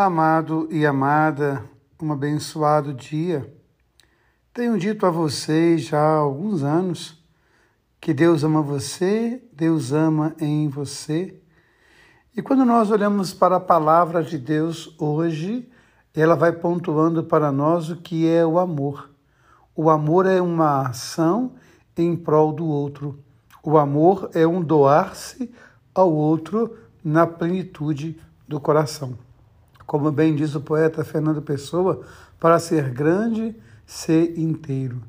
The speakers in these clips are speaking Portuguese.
Amado e amada, um abençoado dia. Tenho dito a vocês já há alguns anos que Deus ama você, Deus ama em você. E quando nós olhamos para a palavra de Deus hoje, ela vai pontuando para nós o que é o amor. O amor é uma ação em prol do outro. O amor é um doar-se ao outro na plenitude do coração. Como bem diz o poeta Fernando Pessoa, para ser grande, ser inteiro.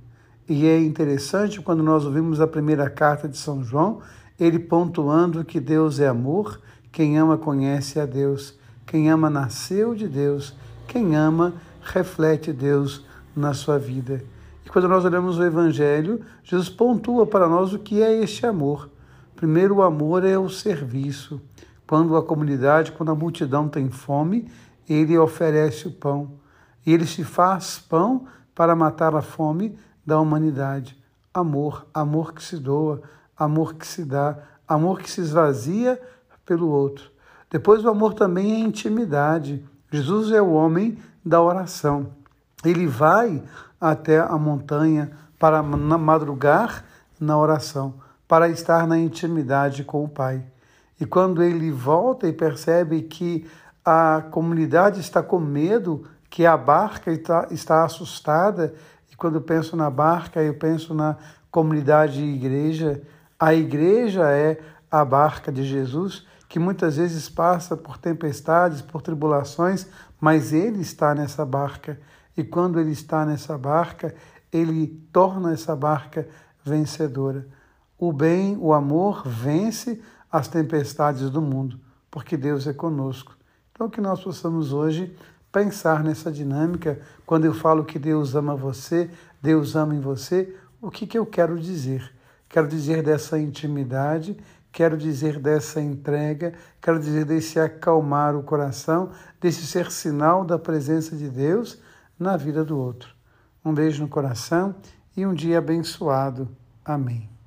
E é interessante quando nós ouvimos a primeira carta de São João, ele pontuando que Deus é amor, quem ama conhece a Deus, quem ama nasceu de Deus, quem ama reflete Deus na sua vida. E quando nós olhamos o Evangelho, Jesus pontua para nós o que é este amor. Primeiro, o amor é o serviço. Quando a comunidade, quando a multidão tem fome, ele oferece o pão. E ele se faz pão para matar a fome da humanidade. Amor, amor que se doa, amor que se dá, amor que se esvazia pelo outro. Depois, o amor também é intimidade. Jesus é o homem da oração. Ele vai até a montanha para madrugar na oração, para estar na intimidade com o Pai. E quando ele volta e percebe que a comunidade está com medo, que a barca está, está assustada. E quando penso na barca, eu penso na comunidade e igreja. A igreja é a barca de Jesus, que muitas vezes passa por tempestades, por tribulações, mas ele está nessa barca. E quando ele está nessa barca, ele torna essa barca vencedora. O bem, o amor vence as tempestades do mundo, porque Deus é conosco. Então, que nós possamos hoje pensar nessa dinâmica. Quando eu falo que Deus ama você, Deus ama em você, o que, que eu quero dizer? Quero dizer dessa intimidade, quero dizer dessa entrega, quero dizer desse acalmar o coração, desse ser sinal da presença de Deus na vida do outro. Um beijo no coração e um dia abençoado. Amém.